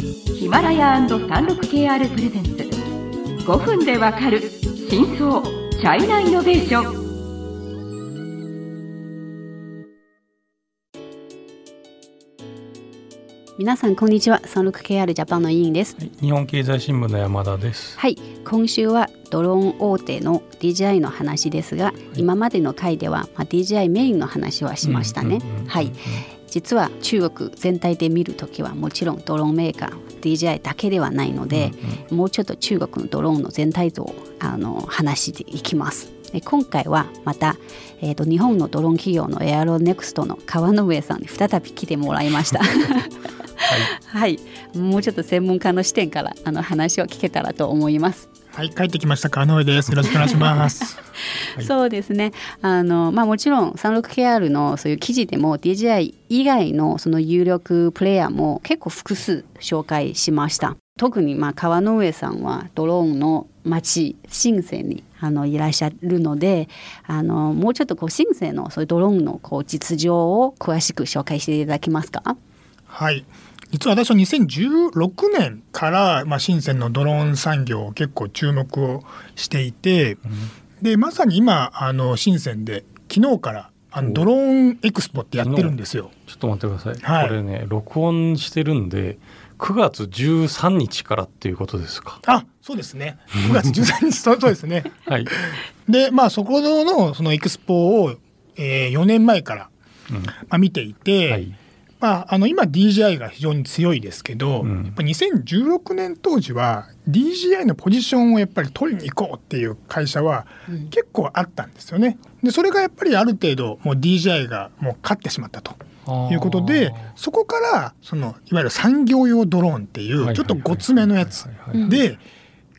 ヒマラヤ &36KR プレゼンツ。5分でわかる真相チャイナイノベーション。皆さんこんにちは。36KR ジャパンの委員です。日本経済新聞の山田です。はい今週はドローン大手の DJI の話ですが、今までの回では、まあ、DJI メインの話はしましたね、はい実は中国全体で見るときはもちろんドローンメーカー DJI だけではないので、もうちょっと中国のドローンの全体像をあの話していきます。で今回はまた、えーと、日本のドローン企業のエアロネクストの川上さんに再び来てもらいました。はい、もうちょっと専門家の視点からあの話を聞けたらと思います。はい、帰ってきました川上です。よろしくお願いします。はい、そうですね。あのまあもちろん 36KR のそういう記事でも DJI 以外のその有力プレイヤーも結構複数紹介しました。特にまあ川上さんはドローンの町深センにあのいらっしゃるのであのもうちょっとこう深センのそういうドローンのこう実情を詳しく紹介していただけますか？はい実は私は2016年から、まあ、深センのドローン産業を結構注目をしていて、うん、でまさに今あの深センで昨日からあのドローンエクスポってやってるんですよ。ちょっと待ってください、はい、これね録音してるんで9月13日からっていうことですか。あそうですね9月13日そうですね。はい、でまあそこのそのエクスポを、えー、4年前から、うんまあ、見ていて。はいまあ、あの今 DJI が非常に強いですけど、うん、やっぱ2016年当時は DJI のポジションをやっぱり取りに行こうっていう会社は結構あったんですよね。でそれがやっぱりある程度もう DJI がもう勝ってしまったと。いうことでそこからそのいわゆる産業用ドローンっていうちょっとごつめのやつで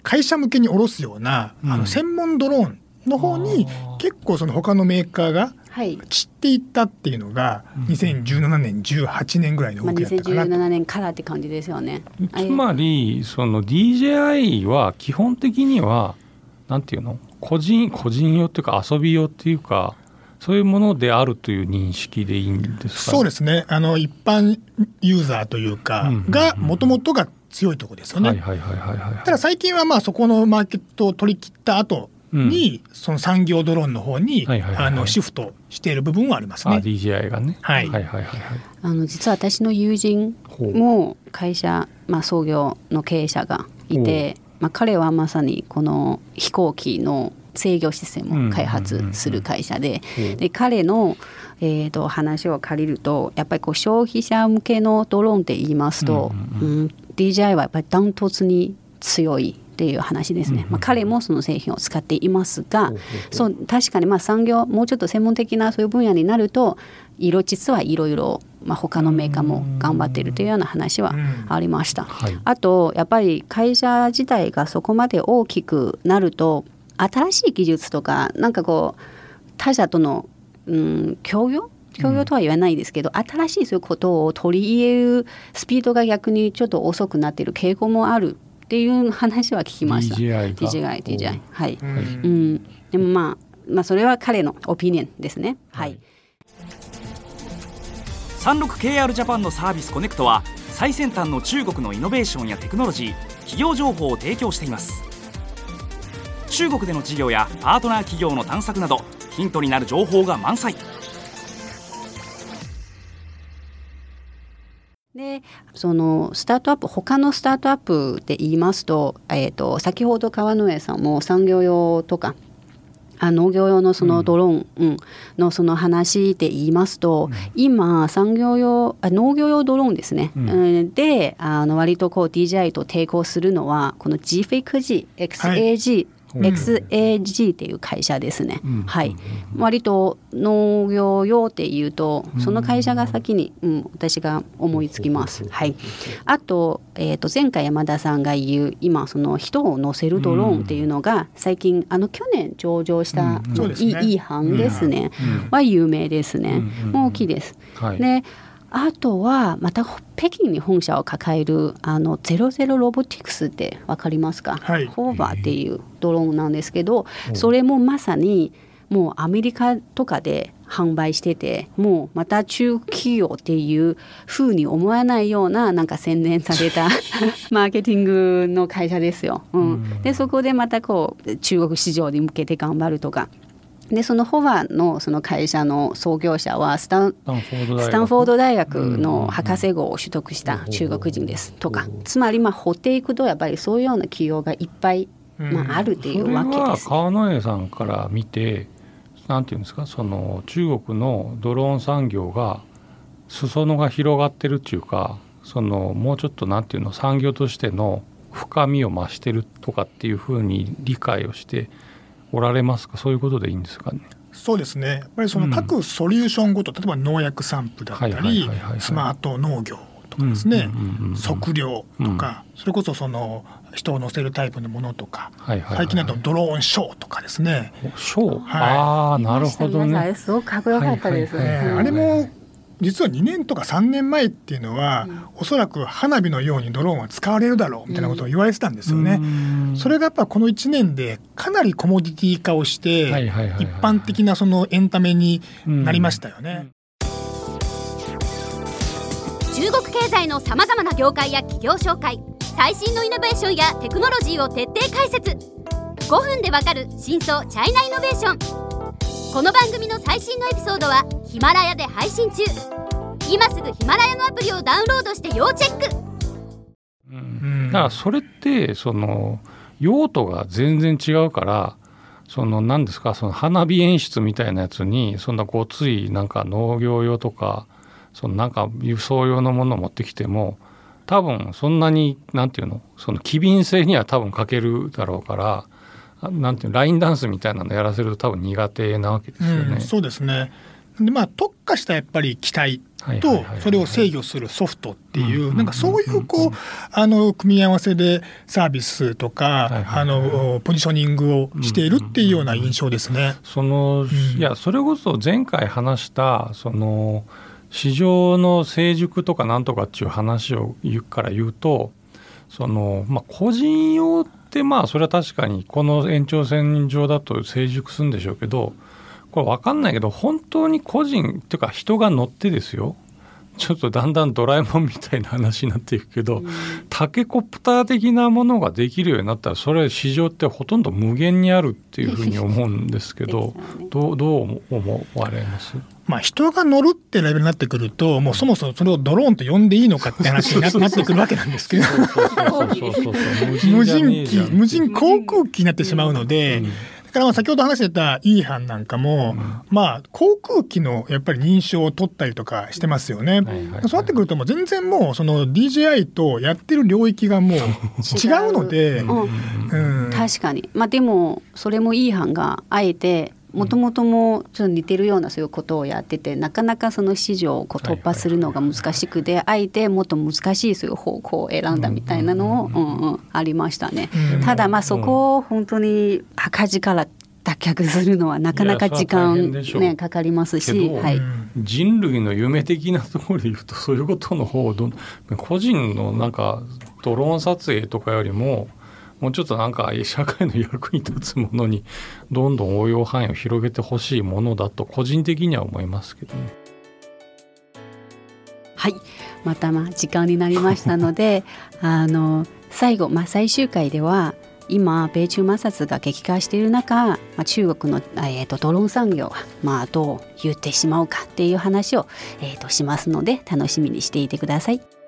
会社向けに下ろすようなあの専門ドローンの方に結構その他のメーカーが散っていったっていうのが2017年18年ぐらいの動きだったかな、まあ、2017年からって感じですよね。つまりその DJI は基本的にはなんていうの？個人個人用っていうか遊び用っていうかそういうものであるという認識でいいんですか、そうですね。あの一般ユーザーというかがもともとが強いところですよね。ただ最近はまあそこのマーケットを取り切った後に、うん、その産業ドローンの方に、あのシフトしている部分はありますね。DJI がね。はい。はいはいはいあの実は私の友人も会社まあ創業の経営者がいて、まあ彼はまさにこの飛行機の制御システムを開発する会社で、で彼のえーと、話を借りるとやっぱりこう消費者向けのドローンって言いますと、うん、うん、DJI はやっぱりダントツに強いっていう話ですね、まあ、彼もその製品を使っていますが、そう確かにまあ産業もうちょっと専門的なそういう分野になると色実はいろいろまあ、他のメーカーも頑張っているというような話はありました。はい、あとやっぱり会社自体がそこまで大きくなると新しい技術とかなんかこう他社との、うん、協業？協業とは言わないですけど、うん、新しいそういうことを取り入れるスピードが逆にちょっと遅くなっている傾向もあるっていう話は聞きました。DJI、DJI、DJI。はい。うん。でもまあ、まあそれは彼のオピニオンですね。はい。36KR ジャパンのサービスコネクトは最先端の中国のイノベーションやテクノロジー企業情報を提供しています中国での事業やパートナー企業の探索などヒントになる情報が満載そのスタートアップ他のスタートアップで言いますと,、えーと、先ほど川上さんも産業用とかあ農業用のそのドローン、うん、のその話で言いますと、うん、今産業用あ農業用ドローンですね、うん、であの割とこう DJI と抵抗するのはこの GFIC-G XAG、はい XAG っていう会社ですね、うん、はい、割と農業用っていうとその会社が先に、うん、私が思いつきます、はい、あと,、えー、と前回山田さんが言う今その人を乗せるドローンっていうのが最近あの去年上場した、うん、いい違反ですね、は有名ですね、もう大きいです、はい、であとはまた北京に本社を抱えるあのゼロゼロロボティクスって分かりますか、はい、ホーバーっていうドローンなんですけど、それもまさにもうアメリカとかで販売しててもうまた中企業っていうふうに思わないようななんか洗練された マーケティングの会社ですよ。うん、でそこでまたこう中国市場に向けて頑張るとか。でそのホワのその会社の創業者はスタンスタンフォード大学。の博士号を取得した中国人ですとか。つまりまあ掘っていくとやっぱりそういうような企業がいっぱいまあ、あるっていうわけです。川野江さんから見てなんていうんですかその中国のドローン産業が裾野が広がってるっていうかそのもうちょっとなんていうの産業としての深みを増してるとかっていうふうに理解をしておられますか？そういうことでいいんですかね？そうですね。やっぱりその各ソリューションごと、うん、例えば農薬散布だったりスマート農業とかですね。測量とか、それこそその人を乗せるタイプのものとか、はいはいはい、最近だとドローンショーとかですね。ショー、はい、ああなるほどね。すごくかっこよかったです、はいはいはい、あれも実は2年とか3年前っていうのは、うん、おそらく花火のようにドローンは使われるだろうみたいなことを言われてたんですよね。うん、それがやっぱこの1年でかなりコモディティ化をして、はいはいはいはい、一般的なそのエンタメになりましたよね。中国経済のさまざまな業界や企業紹介最新のイノベーションやテクノロジーを徹底解説。5分でわかる真相チャイナイノベーションこの番組の最新のエピソードはヒマラヤで配信中。今すぐヒマラヤのアプリをダウンロードして要チェック、うん、だからそれってその用途が全然違うからその何ですかその花火演出みたいなやつにそんなごついなんか農業用とかそのなんか輸送用のものを持ってきても多分そんなになんていうのその機敏性には多分欠けるだろうからなんていうラインダンスみたいなのやらせると多分苦手なわけですよね。うん、そうですね。でまあ特化したやっぱり機体とそれを制御するソフトっていうなんかそういうこうあの組み合わせでサービスとかあのポジショニングをしているっていうような印象ですね。そのいやそれこそ前回話したその市場の成熟とかなんとかっていう話を言うから言うとその、まあ、個人用ってまあそれは確かにこの延長線上だと成熟するんでしょうけどこれ分かんないけど本当に個人っていうか人が乗ってですよ。ちょっとだんだんドラえもんみたいな話になっていくけど、うん、タケコプター的なものができるようになったらそれ市場ってほとんど無限にあるっていうふうに思うんですけど どうどう思われます？まあ、人が乗るってレベルになってくるともうそもそもそれをドローンと呼んでいいのかって話になってくるわけなんですけど。無人機無人航空機になってしまうので。だからまあ先ほど話してたイーハンなんかも、うん、まあ航空機のやっぱり認証を取ったりとかしてますよね。そうなってくるともう全然もうその DJI とやってる領域がもう 違うので、うん、確かに。まあでもそれもイーハンがあえてもともともちょっと似てるようなそういうことをやっててなかなかその市場をこう突破するのが難しくてあえてもっと難しいそういう方向を選んだみたいなのを、うんうん、ありましたね。ただまあそこを本当に赤字から脱却するのはなかなか時間ねかかりますし、はい、人類の夢的なところで言うとそういうことの方をど個人のなんかドローン撮影とかよりももうちょっとなんか社会の役に立つものにどんどん応用範囲を広げてほしいものだと個人的には思いますけどね。はいまたまあ時間になりましたので あの最後、まあ、最終回では今米中摩擦が激化している中、まあ、中国の、えーと、ドローン産業は、まあ、どう言ってしまうかっていう話を、えーとしますので楽しみにしていてください。